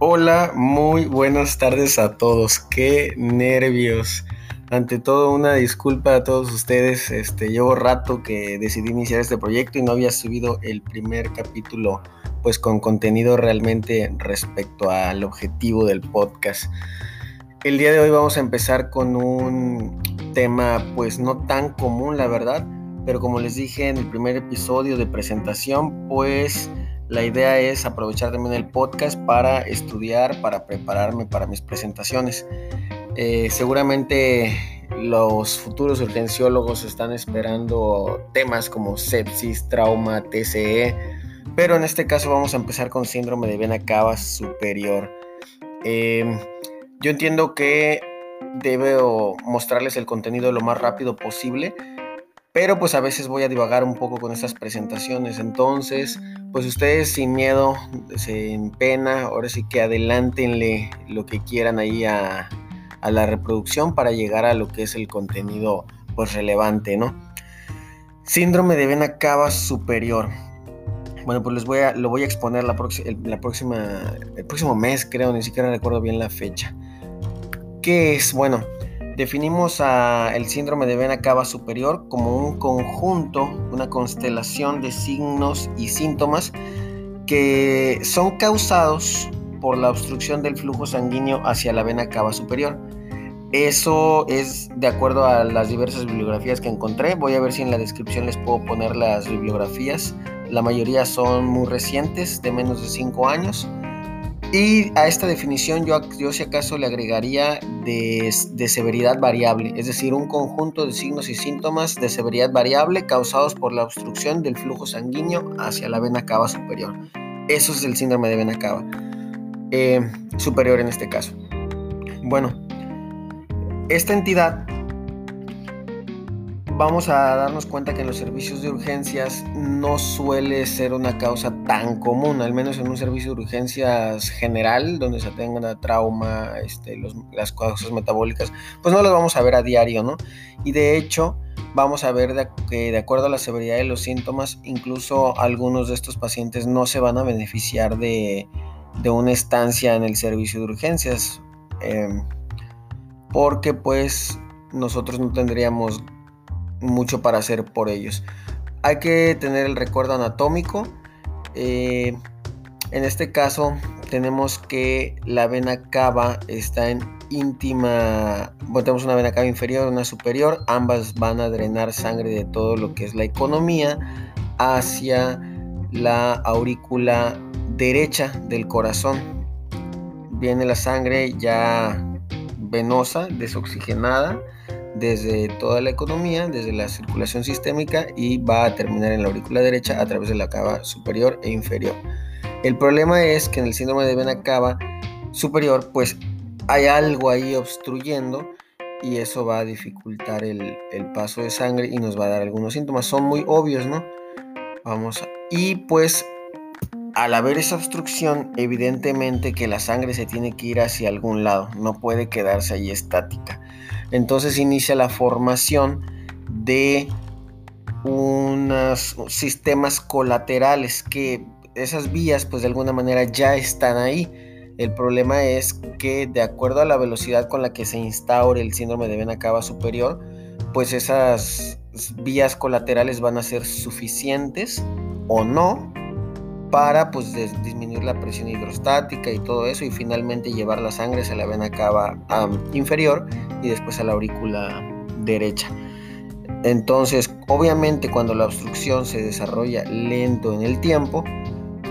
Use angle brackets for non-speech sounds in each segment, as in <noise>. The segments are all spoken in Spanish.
Hola, muy buenas tardes a todos. Qué nervios. Ante todo, una disculpa a todos ustedes. Este, llevo rato que decidí iniciar este proyecto y no había subido el primer capítulo, pues con contenido realmente respecto al objetivo del podcast. El día de hoy vamos a empezar con un tema, pues no tan común, la verdad, pero como les dije en el primer episodio de presentación, pues la idea es aprovechar también el podcast para estudiar, para prepararme para mis presentaciones. Eh, seguramente los futuros urgenciólogos están esperando temas como sepsis, trauma, TCE, pero en este caso vamos a empezar con síndrome de vena cava superior. Eh, yo entiendo que debo mostrarles el contenido lo más rápido posible, pero pues a veces voy a divagar un poco con estas presentaciones, entonces pues ustedes sin miedo, sin pena, ahora sí que adelántenle lo que quieran ahí a, la reproducción para llegar a lo que es el contenido pues relevante, ¿no? Síndrome de vena cava superior. Bueno, pues les voy a, lo voy a exponer la, próxima, el próximo mes, creo, ni siquiera recuerdo bien la fecha. ¿Qué es? Bueno, Definimos el síndrome de vena cava superior como un conjunto, una constelación de signos y síntomas que son causados por la obstrucción del flujo sanguíneo hacia la vena cava superior. Eso es de acuerdo a las diversas bibliografías que encontré. Voy a ver si en la descripción les puedo poner las bibliografías. La mayoría son muy recientes, de menos de 5 años. Y a esta definición yo, yo si acaso le agregaría de, severidad variable, es decir, un conjunto de signos y síntomas de severidad variable causados por la obstrucción del flujo sanguíneo hacia la vena cava superior. Eso es el síndrome de vena cava eh, superior en este caso. Bueno, esta entidad vamos a darnos cuenta que en los servicios de urgencias no suele ser una causa tan común, al menos en un servicio de urgencias general, donde se atenga trauma, este, las causas metabólicas, pues no las vamos a ver a diario, ¿no? Y de hecho, vamos a ver que de acuerdo a la severidad de los síntomas, incluso algunos de estos pacientes no se van a beneficiar de, una estancia en el servicio de urgencias, em, porque pues nosotros no tendríamos mucho para hacer por ellos. Hay que tener el recuerdo anatómico. Eh, en este caso tenemos que la vena cava está en íntima, bueno, tenemos una vena cava inferior, una superior, ambas van a drenar sangre de todo lo que es la economía hacia la aurícula derecha del corazón. Viene la sangre ya venosa, desoxigenada desde toda la economía, desde la circulación sistémica y va a terminar en la aurícula derecha a través de la cava superior e inferior. El problema es que en el síndrome de vena cava superior pues hay algo ahí obstruyendo y eso va a dificultar el, paso de sangre y nos va a dar algunos síntomas. Son muy obvios, ¿no? Vamos a... Y pues al haber esa obstrucción, evidentemente que la sangre se tiene que ir hacia algún lado, no puede quedarse ahí estática. Entonces inicia la formación de unos sistemas colaterales que esas vías pues de alguna manera ya están ahí. El problema es que de acuerdo a la velocidad con la que se instaure el síndrome de vena cava superior, pues esas vías colaterales van a ser suficientes o no para pues disminuir la presión hidrostática y todo eso y finalmente llevar la sangre a la vena cava inferior y después a la aurícula derecha. Entonces, obviamente cuando la obstrucción se desarrolla lento en el tiempo,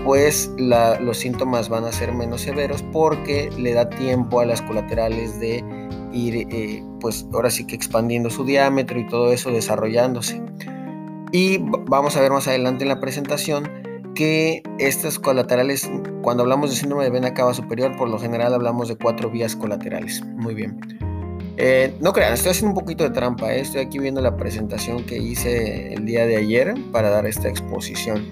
pues los síntomas van a ser menos severos porque le da tiempo a las colaterales de ir, eh, pues ahora sí que expandiendo su diámetro y todo eso desarrollándose. Y vamos a ver más adelante en la presentación que estas colaterales, cuando hablamos de síndrome de vena cava superior, por lo general hablamos de cuatro vías colaterales. Muy bien. Eh, no crean, estoy haciendo un poquito de trampa. Eh. Estoy aquí viendo la presentación que hice el día de ayer para dar esta exposición.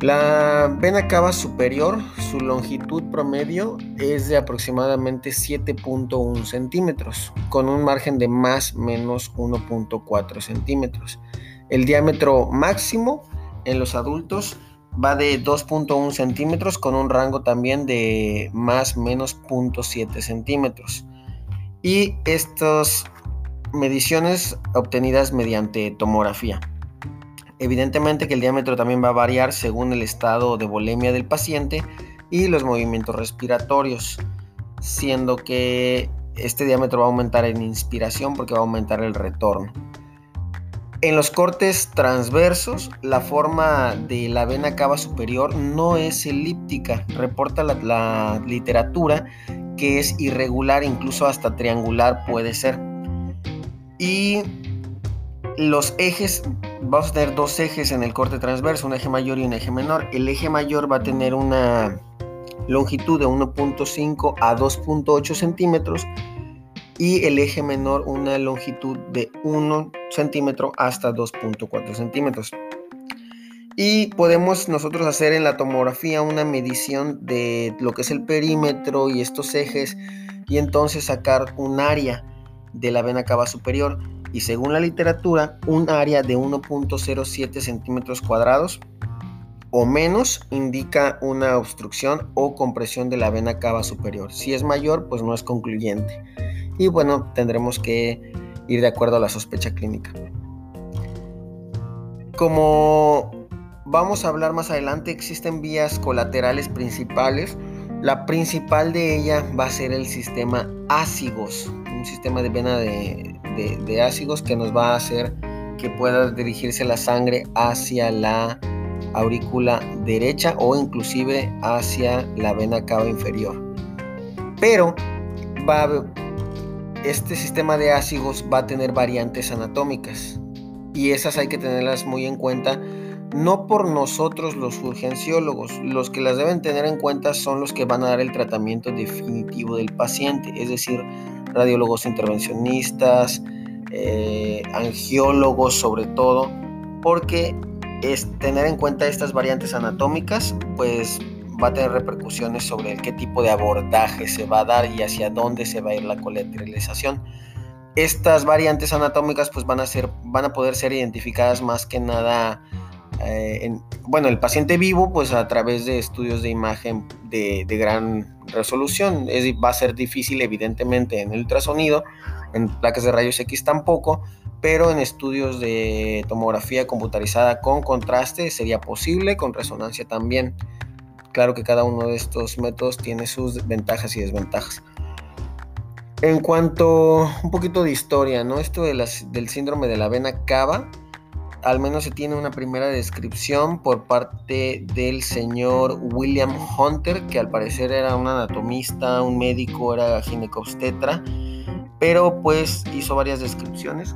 La vena cava superior, su longitud promedio es de aproximadamente 7.1 centímetros, con un margen de más menos 1.4 centímetros. El diámetro máximo en los adultos va de 2.1 centímetros con un rango también de más menos 0.7 centímetros. Y estas mediciones obtenidas mediante tomografía. Evidentemente que el diámetro también va a variar según el estado de volemia del paciente y los movimientos respiratorios, siendo que este diámetro va a aumentar en inspiración porque va a aumentar el retorno. En los cortes transversos, la forma de la vena cava superior no es elíptica, reporta la, literatura que es irregular, incluso hasta triangular puede ser. Y los ejes, vamos a tener dos ejes en el corte transverso, un eje mayor y un eje menor. El eje mayor va a tener una longitud de 1.5 a 2.8 centímetros y el eje menor una longitud de 1 centímetro hasta 2.4 centímetros. Y podemos nosotros hacer en la tomografía una medición de lo que es el perímetro y estos ejes y entonces sacar un área de la vena cava superior y según la literatura un área de 1.07 centímetros cuadrados o menos indica una obstrucción o compresión de la vena cava superior. Si es mayor, pues no es concluyente. Y bueno, tendremos que ir de acuerdo a la sospecha clínica. Como vamos a hablar más adelante, existen vías colaterales principales. La principal de ella va a ser el sistema ácigos, un sistema de vena de, de que nos va a hacer que pueda dirigirse la sangre hacia la aurícula derecha o inclusive hacia la vena cava inferior. Pero va este sistema de ácigos va a tener variantes anatómicas. Y esas hay que tenerlas muy en cuenta. No por nosotros los urgenciólogos, los que las deben tener en cuenta son los que van a dar el tratamiento definitivo del paciente, es decir, radiólogos intervencionistas, eh, angiólogos sobre todo, porque es tener en cuenta estas variantes anatómicas, pues va a tener repercusiones sobre el qué tipo de abordaje se va a dar y hacia dónde se va a ir la colateralización. Estas variantes anatómicas pues van a, ser, van a poder ser identificadas más que nada eh, en, bueno, el paciente vivo pues a través de estudios de imagen de, de gran resolución. Es, va a ser difícil evidentemente en el ultrasonido, en placas de rayos X tampoco, pero en estudios de tomografía computarizada con contraste sería posible, con resonancia también. Claro que cada uno de estos métodos tiene sus ventajas y desventajas. En cuanto un poquito de historia, ¿no? Esto de del síndrome de la vena cava, al menos se tiene una primera descripción por parte del señor William Hunter, que al parecer era un anatomista, un médico, era ginecobstetra, pero pues hizo varias descripciones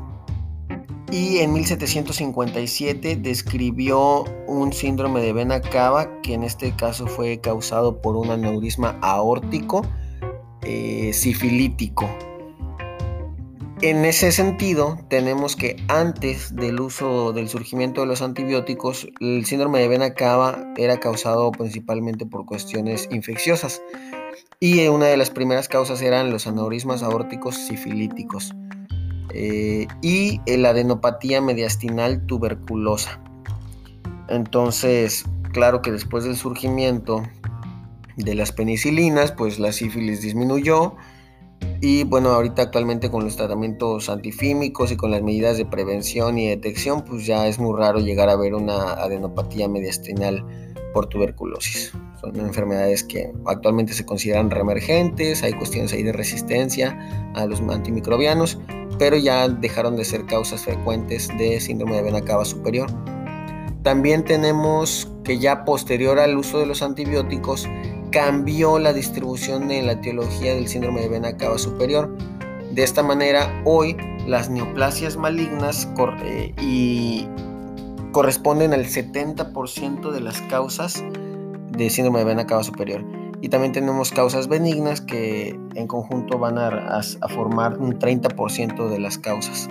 y en 1757 describió un síndrome de vena cava que en este caso fue causado por un aneurisma aórtico eh, sifilítico. En ese sentido, tenemos que antes del uso del surgimiento de los antibióticos, el síndrome de vena cava era causado principalmente por cuestiones infecciosas y una de las primeras causas eran los aneurismas aórticos sifilíticos. Eh, y la adenopatía mediastinal tuberculosa. Entonces, claro que después del surgimiento de las penicilinas, pues la sífilis disminuyó y bueno, ahorita actualmente con los tratamientos antifímicos y con las medidas de prevención y detección, pues ya es muy raro llegar a ver una adenopatía mediastinal por tuberculosis. Son enfermedades que actualmente se consideran reemergentes, hay cuestiones ahí de resistencia a los antimicrobianos, pero ya dejaron de ser causas frecuentes de síndrome de vena cava superior. También tenemos que ya posterior al uso de los antibióticos cambió la distribución en la etiología del síndrome de vena cava superior. De esta manera, hoy las neoplasias malignas eh, y corresponden al 70% de las causas de síndrome de vena cava superior. Y también tenemos causas benignas que en conjunto van a, formar un 30% de las causas.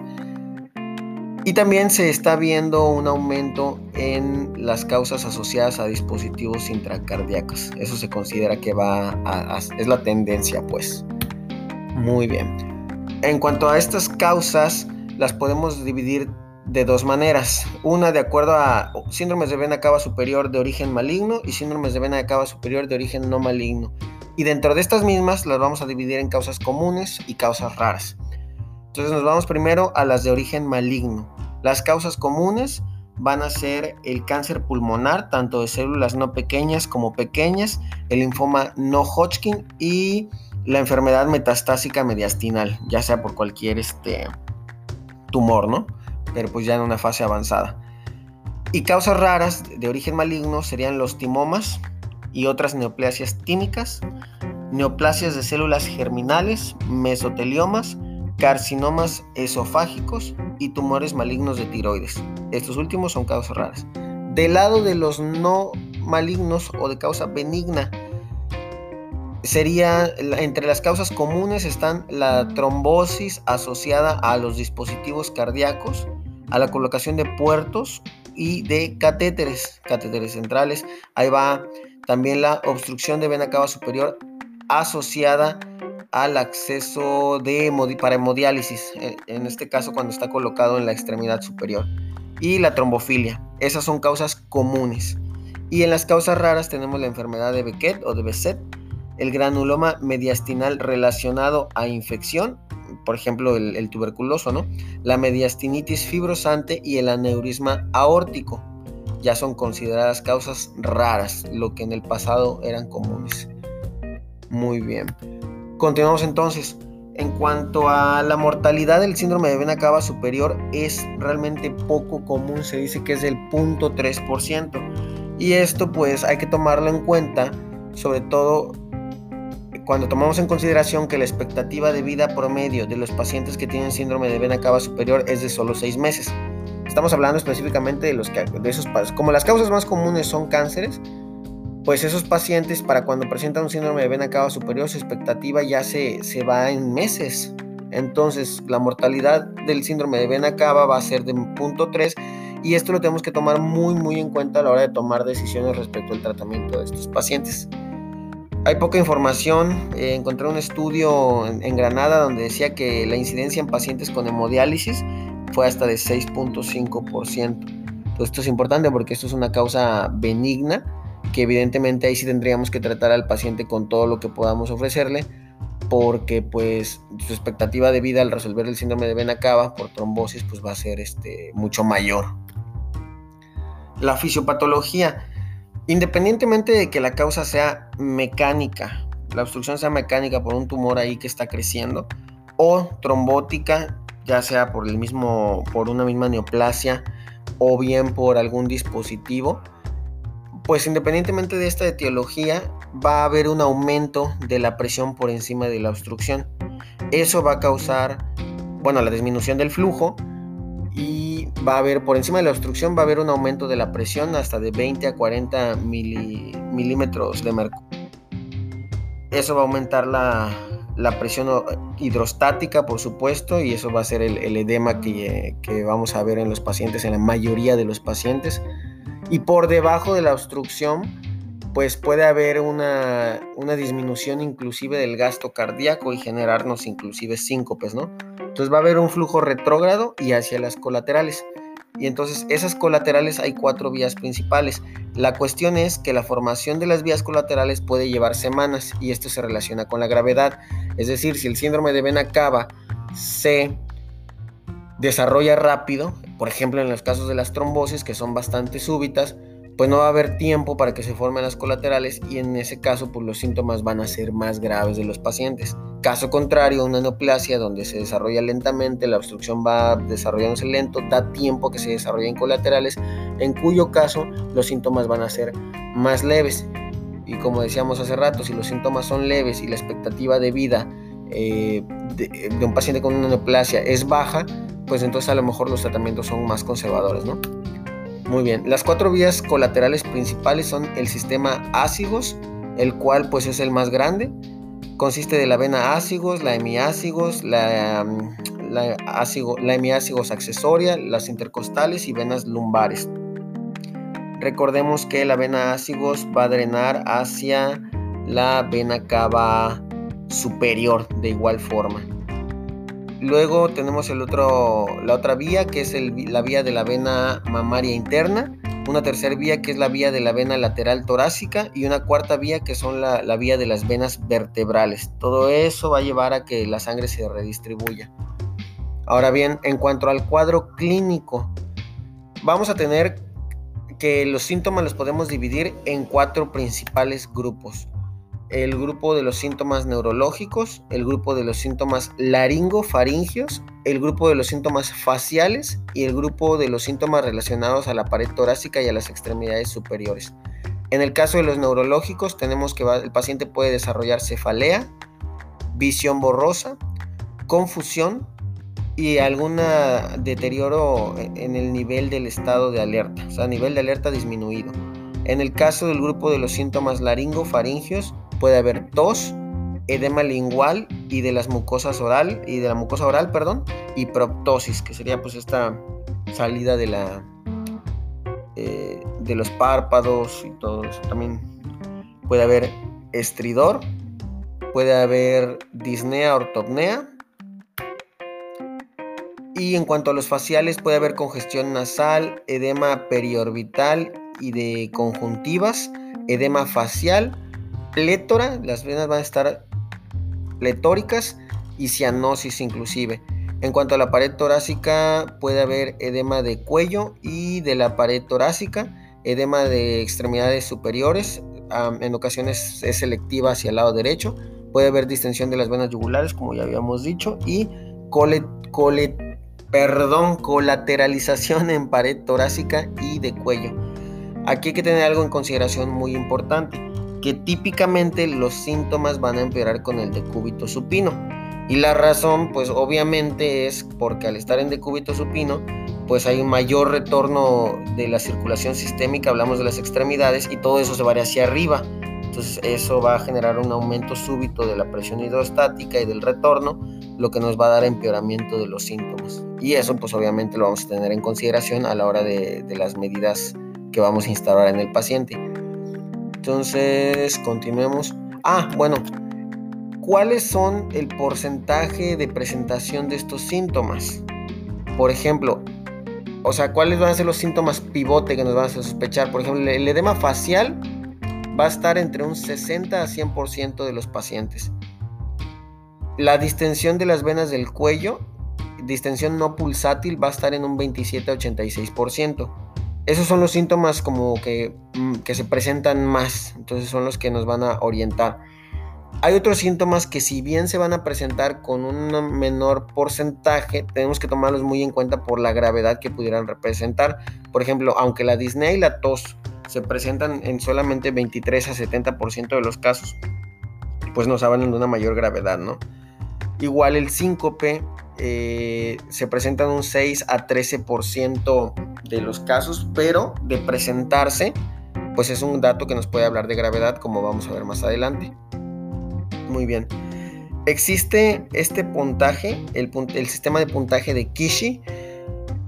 Y también se está viendo un aumento en las causas asociadas a dispositivos intracardíacos. Eso se considera que va a, es la tendencia, pues. Muy bien. En cuanto a estas causas, las podemos dividir de dos maneras. Una de acuerdo a síndromes de vena cava superior de origen maligno y síndromes de vena cava superior de origen no maligno. Y dentro de estas mismas las vamos a dividir en causas comunes y causas raras. Entonces nos vamos primero a las de origen maligno. Las causas comunes van a ser el cáncer pulmonar, tanto de células no pequeñas como pequeñas, el linfoma no Hodgkin y la enfermedad metastásica mediastinal, ya sea por cualquier este, tumor, ¿no? Pero pues ya en una fase avanzada. Y causas raras de origen maligno serían los timomas y otras neoplasias tímicas, neoplasias de células germinales, mesoteliomas, carcinomas esofágicos y tumores malignos de tiroides. Estos últimos son causas raras. Del lado de los no malignos o de causa benigna, sería entre las causas comunes están la trombosis asociada a los dispositivos cardíacos, a la colocación de puertos y de catéteres, catéteres centrales. Ahí va también la obstrucción de vena cava superior asociada al acceso de para hemodiálisis, en este caso cuando está colocado en la extremidad superior, y la trombofilia. Esas son causas comunes. Y en las causas raras tenemos la enfermedad de Beckett o de Besset, el granuloma mediastinal relacionado a infección, por ejemplo el, tuberculoso, ¿no? La mediastinitis fibrosante y el aneurisma aórtico. Ya son consideradas causas raras, lo que en el pasado eran comunes. Muy bien. Continuamos entonces. En cuanto a la mortalidad del síndrome de vena cava superior, es realmente poco común, se dice que es del 0.3%. Y esto pues hay que tomarlo en cuenta, sobre todo cuando tomamos en consideración que la expectativa de vida promedio de los pacientes que tienen síndrome de vena cava superior es de solo 6 meses. Estamos hablando específicamente de, los que, de esos Como las causas más comunes son cánceres, pues esos pacientes para cuando presentan un síndrome de vena cava superior, su expectativa ya se, se va en meses. Entonces, la mortalidad del síndrome de vena cava va a ser de 0.3 y esto lo tenemos que tomar muy muy en cuenta a la hora de tomar decisiones respecto al tratamiento de estos pacientes. Hay poca información. Eh, encontré un estudio en, Granada donde decía que la incidencia en pacientes con hemodiálisis fue hasta de 6.5%. esto es importante porque esto es una causa benigna que evidentemente ahí sí tendríamos que tratar al paciente con todo lo que podamos ofrecerle porque pues su expectativa de vida al resolver el síndrome de vena cava por trombosis pues va a ser este, mucho mayor. La fisiopatología Independientemente de que la causa sea mecánica, la obstrucción sea mecánica por un tumor ahí que está creciendo, o trombótica, ya sea por el mismo, por una misma neoplasia, o bien por algún dispositivo, pues independientemente de esta etiología, va a haber un aumento de la presión por encima de la obstrucción. Eso va a causar, bueno, la disminución del flujo y va a haber, por encima de la obstrucción, va a haber un aumento de la presión hasta de 20 a 40 milímetros de mercurio. Eso va a aumentar la, presión hidrostática, por supuesto, y eso va a ser el, edema que, que, vamos a ver en los pacientes, en la mayoría de los pacientes. Y por debajo de la obstrucción, pues puede haber una, una disminución inclusive del gasto cardíaco y generarnos inclusive síncopes, ¿no? Entonces va a haber un flujo retrógrado y hacia las colaterales. Y entonces esas colaterales hay cuatro vías principales. La cuestión es que la formación de las vías colaterales puede llevar semanas y esto se relaciona con la gravedad. Es decir, si el síndrome de vena cava se desarrolla rápido, por ejemplo en los casos de las trombosis que son bastante súbitas, pues no va a haber tiempo para que se formen las colaterales y en ese caso pues los síntomas van a ser más graves de los pacientes. Caso contrario, una neoplasia donde se desarrolla lentamente, la obstrucción va desarrollándose lento, da tiempo que se desarrollen colaterales, en cuyo caso los síntomas van a ser más leves. Y como decíamos hace rato, si los síntomas son leves y la expectativa de vida eh, de, de un paciente con una neoplasia es baja, pues entonces a lo mejor los tratamientos son más conservadores, ¿no? Muy bien, las cuatro vías colaterales principales son el sistema ácigos, el cual pues es el más grande. Consiste de la vena ácigos, la hemiácigos, la, mm, la, la hemiácigos accesoria, las intercostales y venas lumbares. Recordemos que la vena ácigos va a drenar hacia la vena cava superior de igual forma. Luego tenemos el otro, la otra vía que es la vía de la vena mamaria interna, una tercera vía que es la vía de la vena lateral torácica y una cuarta vía que son la, la vía de las venas vertebrales. Todo eso va a llevar a que la sangre se redistribuya. Ahora bien, en cuanto al cuadro clínico, vamos a tener que los síntomas los podemos dividir en cuatro principales grupos el grupo de los síntomas neurológicos, el grupo de los síntomas laringofaringios, el grupo de los síntomas faciales y el grupo de los síntomas relacionados a la pared torácica y a las extremidades superiores. En el caso de los neurológicos tenemos que el paciente puede desarrollar cefalea, visión borrosa, confusión y algún deterioro en el nivel del estado de alerta, o sea, nivel de alerta disminuido. En el caso del grupo de los síntomas laringofaringios, puede haber tos, edema lingual y de las mucosas oral y de la mucosa oral, perdón, y proptosis, que sería pues esta salida de la eh, de los párpados y todo eso. También puede haber estridor, puede haber disnea ortopnea. Y en cuanto a los faciales, puede haber congestión nasal, edema periorbital y de conjuntivas, edema facial, plétora, las venas van a estar pletóricas y cianosis inclusive. En cuanto a la pared torácica, puede haber edema de cuello y de la pared torácica, edema de extremidades superiores, en ocasiones es selectiva hacia el lado derecho, puede haber distensión de las venas yugulares, como ya habíamos dicho, y perdón, colateralización en pared torácica y de cuello. Aquí hay que tener algo en consideración muy importante que típicamente los síntomas van a empeorar con el decúbito supino. Y la razón, pues obviamente es porque al estar en decúbito supino, pues hay un mayor retorno de la circulación sistémica, hablamos de las extremidades, y todo eso se va hacia arriba. Entonces eso va a generar un aumento súbito de la presión hidrostática y del retorno, lo que nos va a dar empeoramiento de los síntomas. Y eso pues obviamente lo vamos a tener en consideración a la hora de, de las medidas que vamos a instaurar en el paciente. Entonces, continuemos. Ah, bueno, ¿cuáles son el porcentaje de presentación de estos síntomas? Por ejemplo, o sea, ¿cuáles van a ser los síntomas pivote que nos van a sospechar? Por ejemplo, el edema facial va a estar entre un 60 a 100% de los pacientes. La distensión de las venas del cuello, distensión no pulsátil, va a estar en un 27 a 86% esos son los síntomas como mm, que, se presentan más, entonces son los que nos van a orientar. Hay otros síntomas que si bien se van a presentar con un menor porcentaje, tenemos que tomarlos muy en cuenta por la gravedad que pudieran representar. Por ejemplo, aunque la disnea y la tos se presentan en solamente 23 a 70% de los casos, pues nos hablan de una mayor gravedad, ¿no? Igual el síncope eh, se presentan un 6 a 13% de los casos, pero de presentarse, pues es un dato que nos puede hablar de gravedad, como vamos a ver más adelante. Muy bien. Existe este puntaje, el, el sistema de puntaje de Kishi,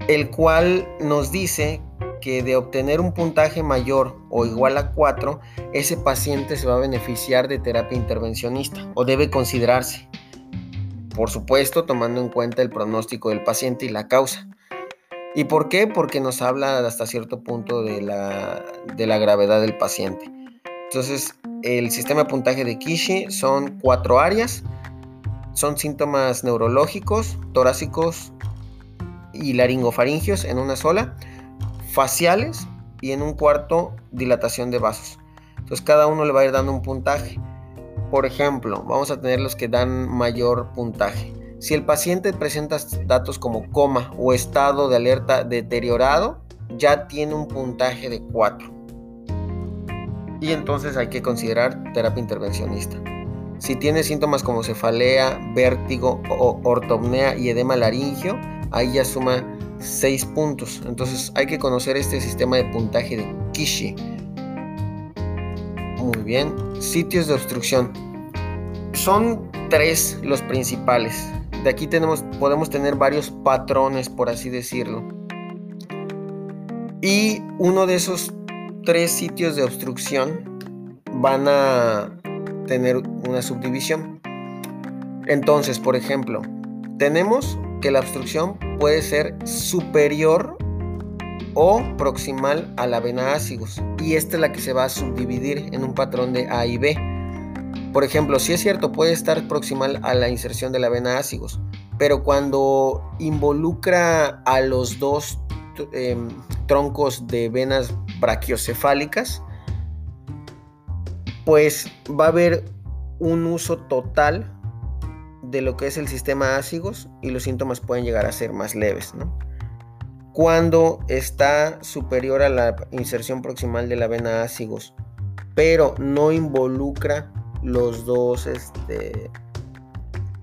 el cual nos dice que de obtener un puntaje mayor o igual a 4, ese paciente se va a beneficiar de terapia intervencionista o debe considerarse por supuesto tomando en cuenta el pronóstico del paciente y la causa. ¿Y por qué? Porque nos habla hasta cierto punto de la, gravedad del paciente. Entonces, el sistema de puntaje de Kishi son cuatro áreas. Son síntomas neurológicos, torácicos y laringofaringios en una sola, faciales y en un cuarto dilatación de vasos. Entonces, cada uno le va a ir dando un puntaje. Por ejemplo, vamos a tener los que dan mayor puntaje. Si el paciente presenta datos como coma o estado de alerta deteriorado, ya tiene un puntaje de 4. Y entonces hay que considerar terapia intervencionista. Si tiene síntomas como cefalea, vértigo, o ortopnea y edema laringio, ahí ya suma 6 puntos. Entonces hay que conocer este sistema de puntaje de Kishi muy bien. Sitios de obstrucción. Son tres los principales. De aquí tenemos, podemos tener varios patrones, por así decirlo. Y uno de esos tres sitios de obstrucción van a tener una subdivisión. Entonces, por ejemplo, tenemos que la obstrucción puede ser superior o proximal a la vena ácigos y esta es la que se va a subdividir en un patrón de A y B. Por ejemplo, si es cierto, puede estar proximal a la inserción de la vena ácigos, pero cuando involucra a los dos em, troncos de venas brachiocefálicas, pues va a haber un uso total de lo que es el sistema ácigos y los síntomas pueden llegar a ser más leves. Cuando está superior a la inserción proximal de la vena ácigos, pero no involucra los dos, este,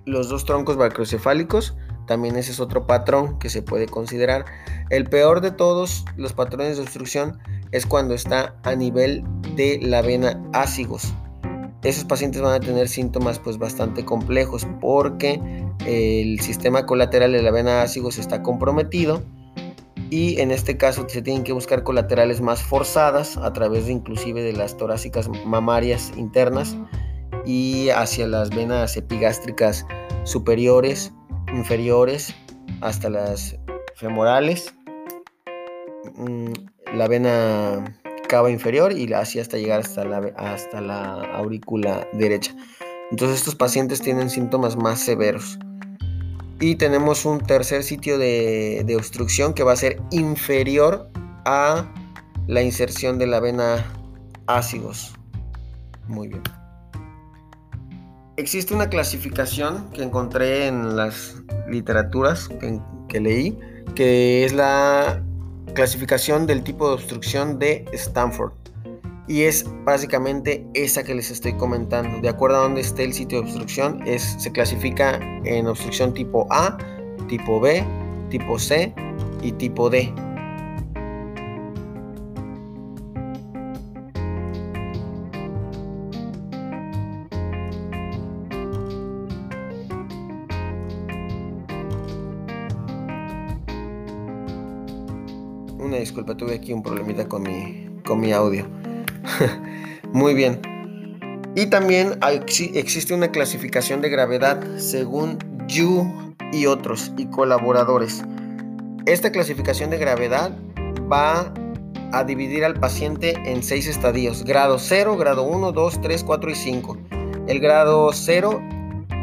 los dos troncos brachiocefálicos, también ese es otro patrón que se puede considerar. El peor de todos los patrones de obstrucción es cuando está a nivel de la vena ácigos. Esos pacientes van a tener síntomas pues bastante complejos porque el sistema colateral de la vena ácigos está comprometido y en este caso se tienen que buscar colaterales más forzadas a través de inclusive de las torácicas mamarias internas y hacia las venas epigástricas superiores, inferiores, hasta las femorales, mm, la vena cava inferior y así hasta llegar hasta la, hasta la aurícula derecha. Entonces estos pacientes tienen síntomas más severos. Y tenemos un tercer sitio de, obstrucción que va a ser inferior a la inserción de la vena ácigos. Muy bien. Existe una clasificación que encontré en las literaturas que, leí, que es la clasificación del tipo de obstrucción de Stanford. Y es básicamente esa que les estoy comentando. De acuerdo a dónde esté el sitio de obstrucción, es, se clasifica en obstrucción tipo A, tipo B, tipo C y tipo D. Una disculpa, tuve aquí un problemita con mi, con mi audio. <laughs> Muy bien. Y también existe una clasificación de gravedad según Yu y otros y colaboradores. Esta clasificación de gravedad va a dividir al paciente en seis estadios. Grado 0, grado 1, 2, 3, 4 y 5. El grado 0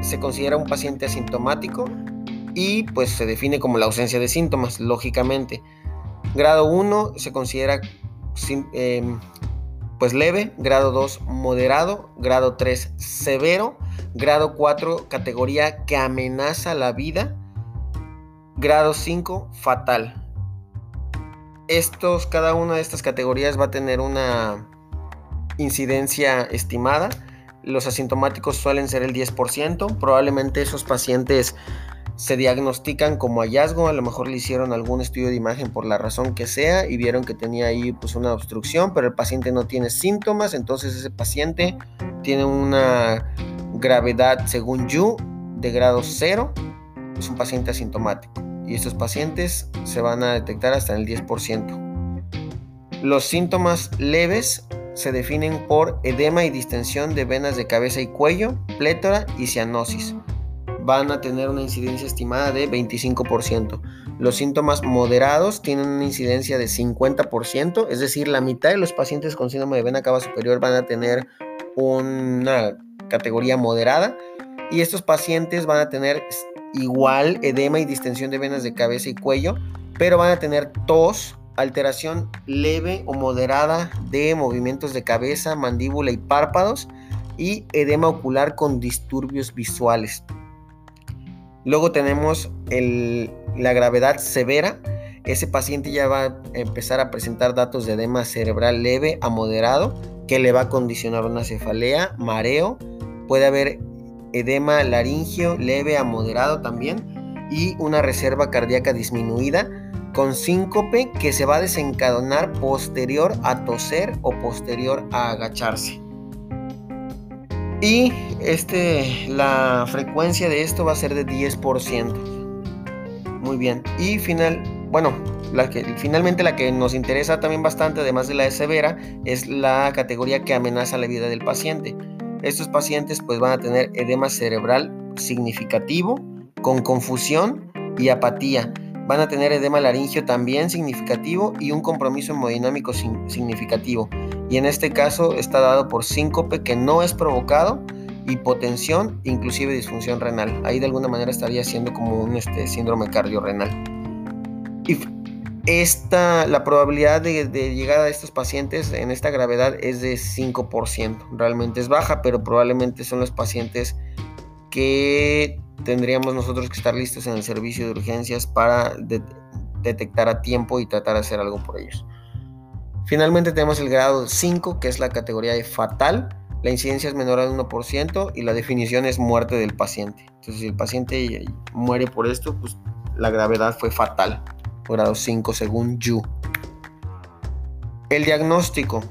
se considera un paciente asintomático y pues se define como la ausencia de síntomas, lógicamente. Grado 1 se considera em, pues leve, grado 2 moderado, grado 3 severo, grado 4 categoría que amenaza la vida, grado 5 fatal. Estos, cada una de estas categorías va a tener una incidencia estimada. Los asintomáticos suelen ser el 10%. Probablemente esos pacientes se diagnostican como hallazgo, a lo mejor le hicieron algún estudio de imagen por la razón que sea y vieron que tenía ahí pues una obstrucción, pero el paciente no tiene síntomas, entonces ese paciente tiene una gravedad según Yu de grado 0, es un paciente asintomático y estos pacientes se van a detectar hasta el 10%. Los síntomas leves se definen por edema y distensión de venas de cabeza y cuello, plétora y cianosis van a tener una incidencia estimada de 25%. Los síntomas moderados tienen una incidencia de 50%, es decir, la mitad de los pacientes con síndrome de vena cava superior van a tener una categoría moderada y estos pacientes van a tener igual edema y distensión de venas de cabeza y cuello, pero van a tener tos, alteración leve o moderada de movimientos de cabeza, mandíbula y párpados y edema ocular con disturbios visuales. Luego tenemos la gravedad severa. Ese paciente ya va a empezar a presentar datos de edema cerebral leve a moderado que le va a condicionar una cefalea, mareo. Puede haber edema laringio leve a moderado también y una reserva cardíaca disminuida con síncope que se va a desencadenar posterior a toser o posterior a agacharse. Y este, la frecuencia de esto va a ser de 10%. Muy bien. Y final, bueno, la que, finalmente la que nos interesa también bastante, además de la severa, es la categoría que amenaza la vida del paciente. Estos pacientes pues van a tener edema cerebral significativo con confusión y apatía. Van a tener edema laringio también significativo y un compromiso hemodinámico significativo. Y en este caso está dado por síncope que no es provocado, hipotensión, inclusive disfunción renal. Ahí de alguna manera estaría siendo como un este, síndrome cardiorrenal. Y esta, la probabilidad de, de, llegar a estos pacientes en esta gravedad es de 5%. Realmente es baja, pero probablemente son los pacientes que tendríamos nosotros que estar listos en el servicio de urgencias para detectar a tiempo y tratar de hacer algo por ellos. Finalmente tenemos el grado 5, que es la categoría de fatal. La incidencia es menor al 1% y la definición es muerte del paciente. Entonces, si el paciente muere por esto, pues la gravedad fue fatal. Grado 5 según Yu. El diagnóstico.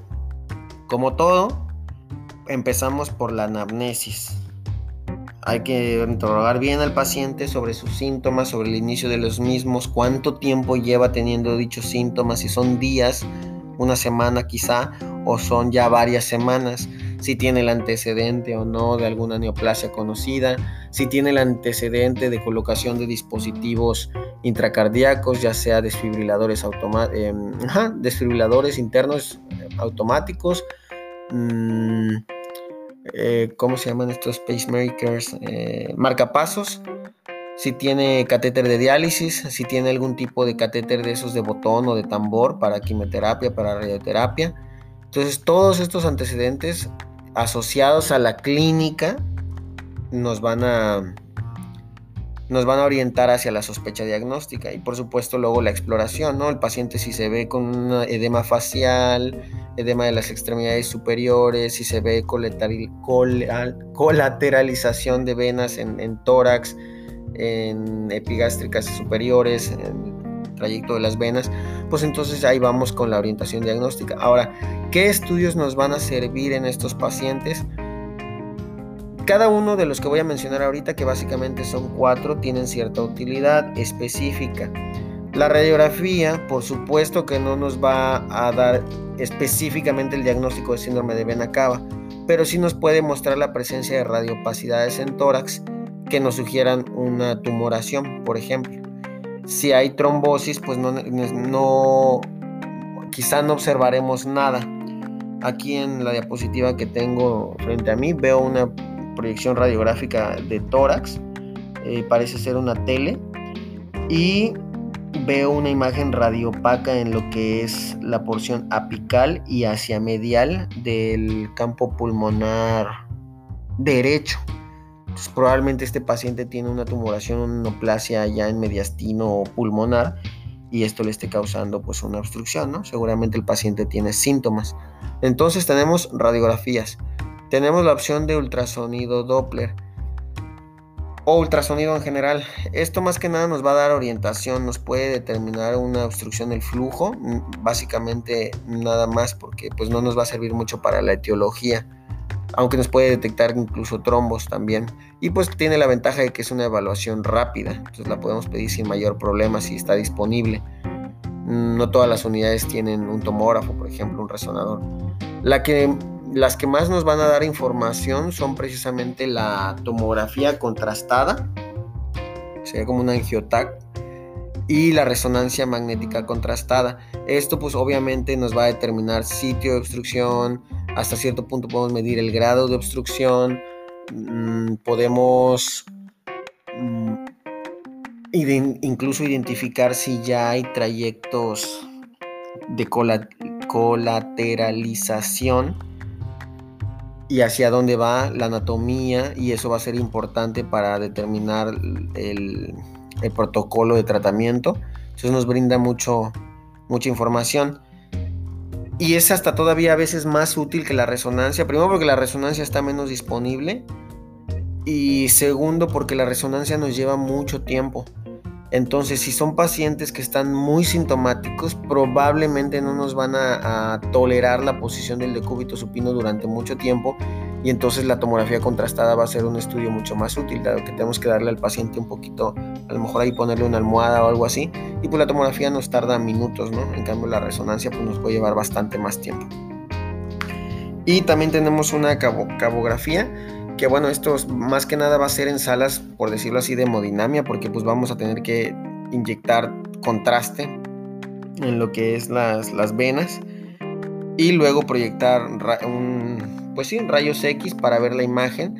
Como todo, empezamos por la anamnesis. Hay que interrogar bien al paciente sobre sus síntomas, sobre el inicio de los mismos, cuánto tiempo lleva teniendo dichos síntomas, si son días, una semana quizá, o son ya varias semanas, si tiene el antecedente o no de alguna neoplasia conocida, si tiene el antecedente de colocación de dispositivos intracardíacos, ya sea desfibriladores, eh, desfibriladores internos automáticos, mmm, ¿cómo se llaman estos pacemakers? Eh, marcapasos. Si tiene catéter de diálisis, si tiene algún tipo de catéter de esos de botón o de tambor para quimioterapia, para radioterapia. Entonces todos estos antecedentes asociados a la clínica nos van a nos van a orientar hacia la sospecha diagnóstica y por supuesto luego la exploración, ¿no? El paciente si se ve con un edema facial, edema de las extremidades superiores, si se ve colateralización de venas en, tórax, en epigástricas superiores, en el trayecto de las venas, pues entonces ahí vamos con la orientación diagnóstica. Ahora, ¿qué estudios nos van a servir en estos pacientes? Cada uno de los que voy a mencionar ahorita, que básicamente son cuatro, tienen cierta utilidad específica. La radiografía, por supuesto que no nos va a dar específicamente el diagnóstico de síndrome de vena cava, pero sí nos puede mostrar la presencia de radiopacidades en tórax que nos sugieran una tumoración, por ejemplo. Si hay trombosis, pues no, no quizá no observaremos nada. Aquí en la diapositiva que tengo frente a mí veo una proyección radiográfica de tórax, eh, parece ser una tele, y veo una imagen radiopaca en lo que es la porción apical y hacia medial del campo pulmonar derecho. Probablemente este paciente tiene una tumoración, una neoplasia ya en mediastino pulmonar y esto le esté causando pues una obstrucción, ¿no? Seguramente el paciente tiene síntomas. Entonces tenemos radiografías. Tenemos la opción de ultrasonido Doppler o ultrasonido en general. Esto más que nada nos va a dar orientación, nos puede determinar una obstrucción del flujo, básicamente nada más porque pues no nos va a servir mucho para la etiología, aunque nos puede detectar incluso trombos también. Y pues tiene la ventaja de que es una evaluación rápida, entonces la podemos pedir sin mayor problema si está disponible. No todas las unidades tienen un tomógrafo, por ejemplo, un resonador. Las que más nos van a dar información son precisamente la tomografía contrastada, sería como un angiotac, y la resonancia magnética contrastada. Esto pues obviamente nos va a determinar sitio de obstrucción, hasta cierto punto podemos medir el grado de obstrucción, mm, podemos mm, incluso identificar si ya hay trayectos de colateralización y hacia dónde va la anatomía y eso va a ser importante para determinar el, protocolo de tratamiento. Entonces nos brinda mucho, mucha información. Y es hasta todavía a veces más útil que la resonancia. Primero porque la resonancia está menos disponible. Y segundo porque la resonancia nos lleva mucho tiempo. Entonces, si son pacientes que están muy sintomáticos, probablemente no nos van a, tolerar la posición del decúbito supino durante mucho tiempo y entonces la tomografía contrastada va a ser un estudio mucho más útil, dado que tenemos que darle al paciente un poquito, a lo mejor ahí ponerle una almohada o algo así, y pues la tomografía nos tarda minutos, ¿no? En cambio la resonancia pues nos puede llevar bastante más tiempo. Y también tenemos una cabografía que bueno, esto más que nada va a ser en salas, por decirlo así, de hemodinamia, porque pues vamos a tener que inyectar contraste en lo que es las, las venas y luego proyectar un, pues sí, rayos X para ver la imagen